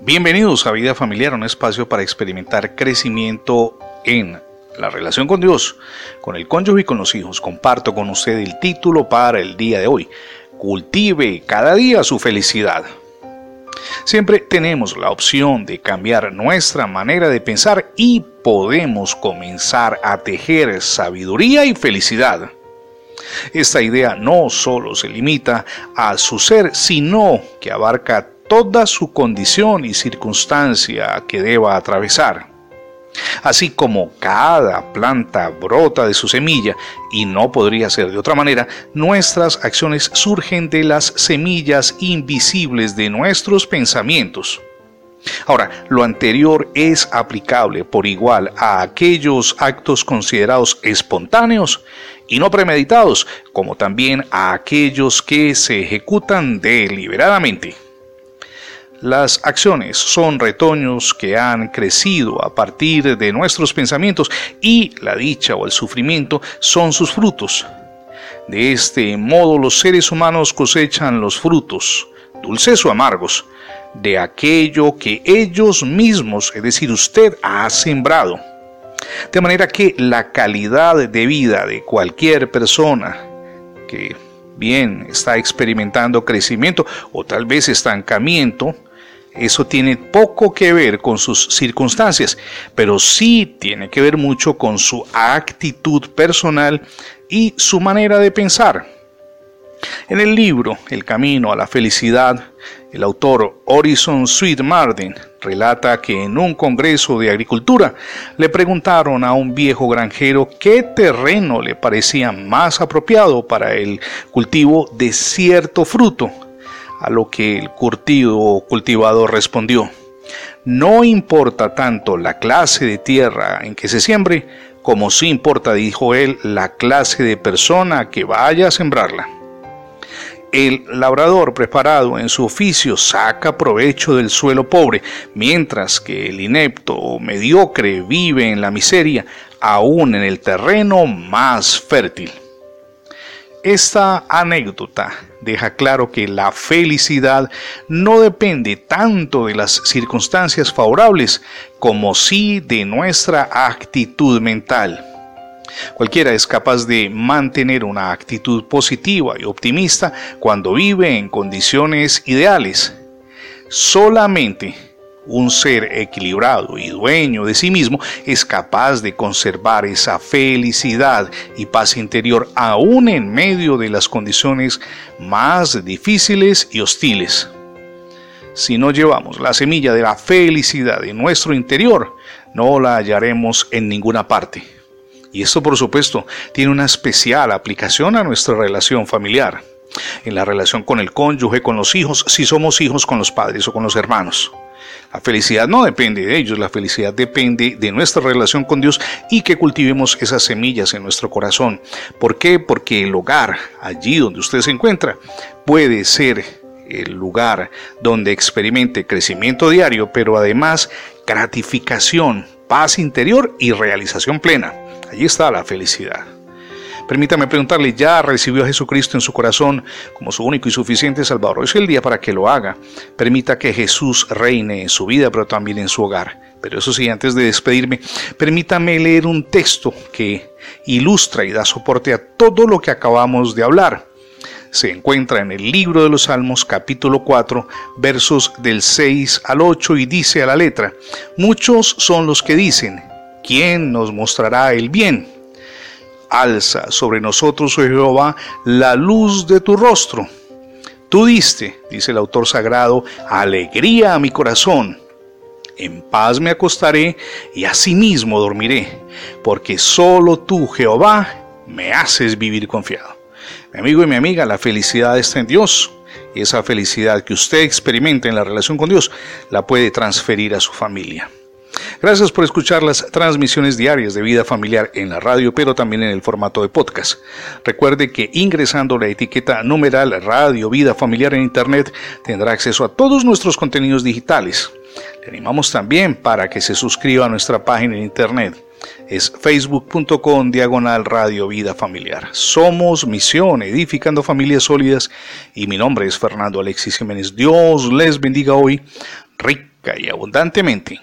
Bienvenidos a Vida Familiar, un espacio para experimentar crecimiento en la relación con Dios, con el cónyuge y con los hijos. Comparto con usted el título para el día de hoy. Cultive cada día su felicidad. Siempre tenemos la opción de cambiar nuestra manera de pensar y podemos comenzar a tejer sabiduría y felicidad. Esta idea no solo se limita a su ser, sino que abarca toda su condición y circunstancia que deba atravesar. Así como cada planta brota de su semilla, y no podría ser de otra manera, nuestras acciones surgen de las semillas invisibles de nuestros pensamientos. Ahora, lo anterior es aplicable por igual a aquellos actos considerados espontáneos y no premeditados, como también a aquellos que se ejecutan deliberadamente. Las acciones son retoños que han crecido a partir de nuestros pensamientos y la dicha o el sufrimiento son sus frutos. De este modo los seres humanos cosechan los frutos, dulces o amargos, de aquello que ellos mismos, es decir, usted ha sembrado. De manera que la calidad de vida de cualquier persona que bien está experimentando crecimiento o tal vez estancamiento, eso tiene poco que ver con sus circunstancias, pero sí tiene que ver mucho con su actitud personal y su manera de pensar. En el libro El Camino a la Felicidad, el autor Horizon Sweet Martin relata que en un congreso de agricultura le preguntaron a un viejo granjero qué terreno le parecía más apropiado para el cultivo de cierto fruto a lo que el curtido o cultivador respondió, no importa tanto la clase de tierra en que se siembre, como sí importa, dijo él, la clase de persona que vaya a sembrarla. El labrador preparado en su oficio saca provecho del suelo pobre, mientras que el inepto o mediocre vive en la miseria, aún en el terreno más fértil. Esta anécdota deja claro que la felicidad no depende tanto de las circunstancias favorables como sí de nuestra actitud mental. Cualquiera es capaz de mantener una actitud positiva y optimista cuando vive en condiciones ideales. Solamente un ser equilibrado y dueño de sí mismo es capaz de conservar esa felicidad y paz interior aún en medio de las condiciones más difíciles y hostiles. Si no llevamos la semilla de la felicidad en nuestro interior, no la hallaremos en ninguna parte. Y esto, por supuesto, tiene una especial aplicación a nuestra relación familiar, en la relación con el cónyuge, con los hijos, si somos hijos con los padres o con los hermanos. La felicidad no depende de ellos, la felicidad depende de nuestra relación con Dios y que cultivemos esas semillas en nuestro corazón. ¿Por qué? Porque el hogar, allí donde usted se encuentra, puede ser el lugar donde experimente crecimiento diario, pero además gratificación, paz interior y realización plena. Allí está la felicidad. Permítame preguntarle, ¿ya recibió a Jesucristo en su corazón como su único y suficiente Salvador? es el día para que lo haga. Permita que Jesús reine en su vida, pero también en su hogar. Pero eso sí, antes de despedirme, permítame leer un texto que ilustra y da soporte a todo lo que acabamos de hablar. Se encuentra en el libro de los Salmos capítulo 4 versos del 6 al 8 y dice a la letra, muchos son los que dicen, ¿quién nos mostrará el bien? Alza sobre nosotros, oh Jehová, la luz de tu rostro. Tú diste, dice el autor sagrado, alegría a mi corazón. En paz me acostaré y asimismo dormiré, porque solo tú, Jehová, me haces vivir confiado. Mi amigo y mi amiga, la felicidad está en Dios. Y esa felicidad que usted experimenta en la relación con Dios la puede transferir a su familia. Gracias por escuchar las transmisiones diarias de vida familiar en la radio, pero también en el formato de podcast. Recuerde que ingresando la etiqueta numeral Radio Vida Familiar en Internet tendrá acceso a todos nuestros contenidos digitales. Le animamos también para que se suscriba a nuestra página en Internet. Es facebook.com diagonal Radio Vida Familiar. Somos Misión Edificando Familias Sólidas y mi nombre es Fernando Alexis Jiménez. Dios les bendiga hoy rica y abundantemente.